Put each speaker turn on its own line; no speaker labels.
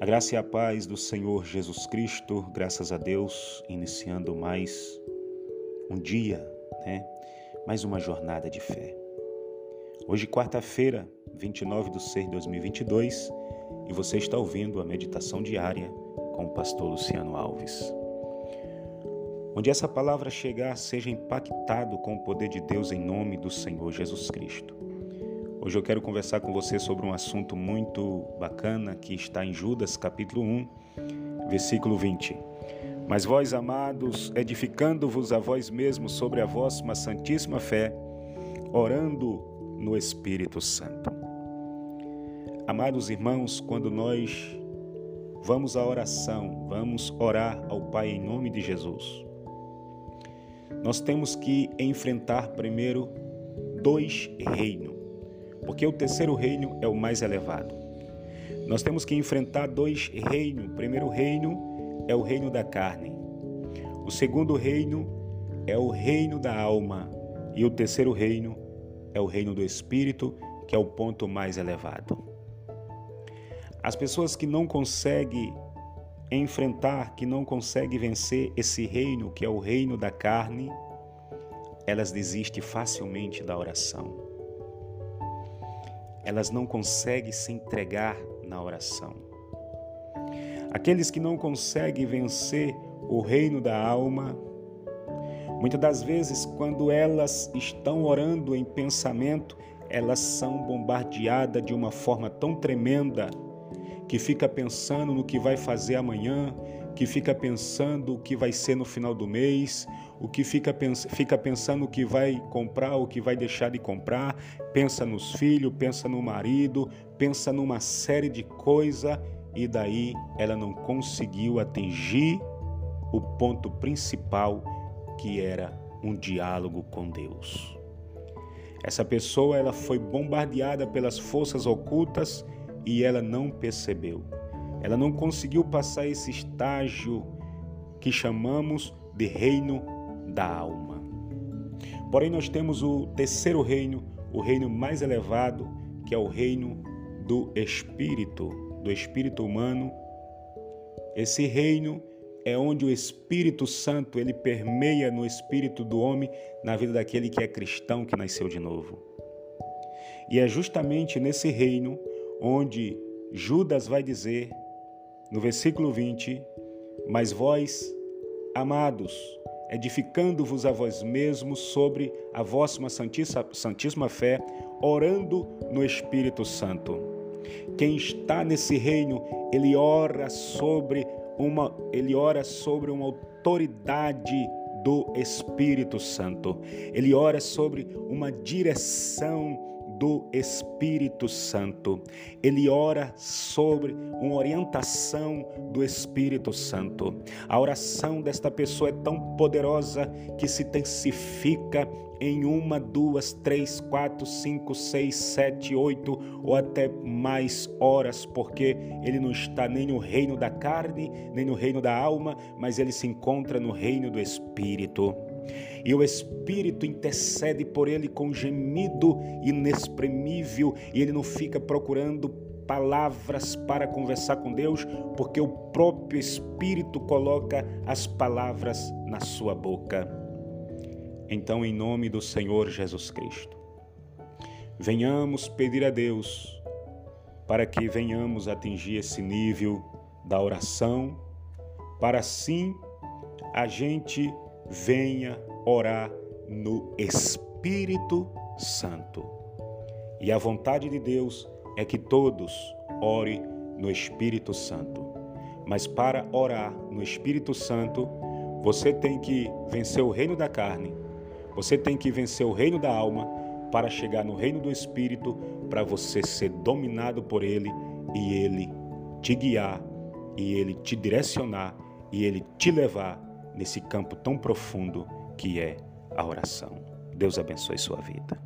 A graça e a paz do Senhor Jesus Cristo, graças a Deus, iniciando mais um dia, né? Mais uma jornada de fé. Hoje, quarta-feira, 29 de 6 de 2022, e você está ouvindo a meditação diária com o pastor Luciano Alves. Onde essa palavra chegar, seja impactado com o poder de Deus em nome do Senhor Jesus Cristo. Hoje eu quero conversar com você sobre um assunto muito bacana que está em Judas, capítulo 1, versículo 20. Mas vós, amados, edificando-vos a vós mesmos sobre a vossa santíssima fé, orando no Espírito Santo. Amados irmãos, quando nós vamos à oração, vamos orar ao Pai em nome de Jesus, nós temos que enfrentar primeiro dois reinos porque o terceiro reino é o mais elevado. Nós temos que enfrentar dois reinos. O primeiro reino é o reino da carne. O segundo reino é o reino da alma. E o terceiro reino é o reino do espírito, que é o ponto mais elevado. As pessoas que não conseguem enfrentar, que não conseguem vencer esse reino, que é o reino da carne, elas desistem facilmente da oração elas não conseguem se entregar na oração. Aqueles que não conseguem vencer o reino da alma, muitas das vezes, quando elas estão orando em pensamento, elas são bombardeadas de uma forma tão tremenda que fica pensando no que vai fazer amanhã, que fica pensando o que vai ser no final do mês, o que fica, fica pensando o que vai comprar, o que vai deixar de comprar, pensa nos filhos, pensa no marido, pensa numa série de coisas e daí ela não conseguiu atingir o ponto principal que era um diálogo com Deus. Essa pessoa ela foi bombardeada pelas forças ocultas e ela não percebeu. Ela não conseguiu passar esse estágio que chamamos de reino da alma. Porém, nós temos o terceiro reino, o reino mais elevado, que é o reino do espírito, do espírito humano. Esse reino é onde o Espírito Santo ele permeia no espírito do homem, na vida daquele que é cristão que nasceu de novo. E é justamente nesse reino onde Judas vai dizer no versículo 20: Mas vós, amados, edificando-vos a vós mesmos sobre a vossa santíssima, santíssima fé, orando no Espírito Santo. Quem está nesse reino, ele ora sobre uma, ele ora sobre uma autoridade do Espírito Santo. Ele ora sobre uma direção do Espírito Santo. Ele ora sobre uma orientação do Espírito Santo. A oração desta pessoa é tão poderosa que se intensifica em uma, duas, três, quatro, cinco, seis, sete, oito ou até mais horas, porque ele não está nem no reino da carne, nem no reino da alma, mas ele se encontra no reino do Espírito e o Espírito intercede por ele com gemido inexprimível e ele não fica procurando palavras para conversar com Deus, porque o próprio Espírito coloca as palavras na sua boca. Então, em nome do Senhor Jesus Cristo, venhamos pedir a Deus para que venhamos atingir esse nível da oração, para assim a gente venha orar no Espírito Santo. E a vontade de Deus é que todos orem no Espírito Santo. Mas para orar no Espírito Santo, você tem que vencer o reino da carne, você tem que vencer o reino da alma para chegar no reino do Espírito, para você ser dominado por Ele e Ele te guiar, e Ele te direcionar, e Ele te levar nesse campo tão profundo que é a oração. Deus abençoe sua vida.